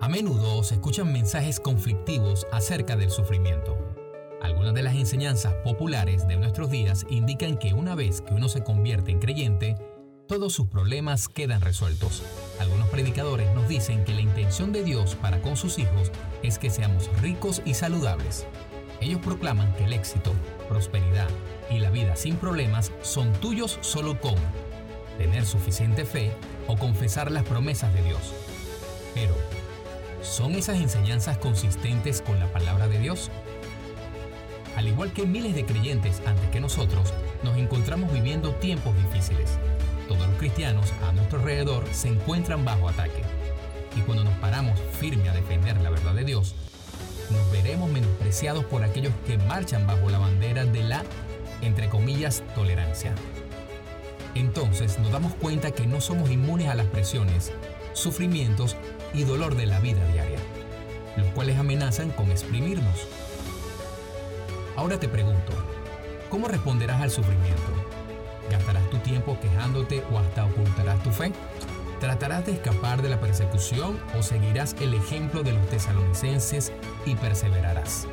A menudo se escuchan mensajes conflictivos acerca del sufrimiento. Algunas de las enseñanzas populares de nuestros días indican que una vez que uno se convierte en creyente, todos sus problemas quedan resueltos. Algunos predicadores nos dicen que la intención de Dios para con sus hijos es que seamos ricos y saludables. Ellos proclaman que el éxito, prosperidad y la vida sin problemas son tuyos solo con tener suficiente fe o confesar las promesas de Dios. Pero, ¿son esas enseñanzas consistentes con la palabra de Dios? Al igual que miles de creyentes antes que nosotros, nos encontramos viviendo tiempos difíciles. Todos los cristianos a nuestro alrededor se encuentran bajo ataque. Y cuando nos paramos firme a defender la verdad de Dios, por aquellos que marchan bajo la bandera de la, entre comillas, tolerancia. Entonces nos damos cuenta que no somos inmunes a las presiones, sufrimientos y dolor de la vida diaria, los cuales amenazan con exprimirnos Ahora te pregunto, ¿cómo responderás al sufrimiento? ¿Gastarás tu tiempo quejándote o hasta ocultarás tu fe? ¿Tratarás de escapar de la persecución o seguirás el ejemplo de los tesalonicenses y perseverarás?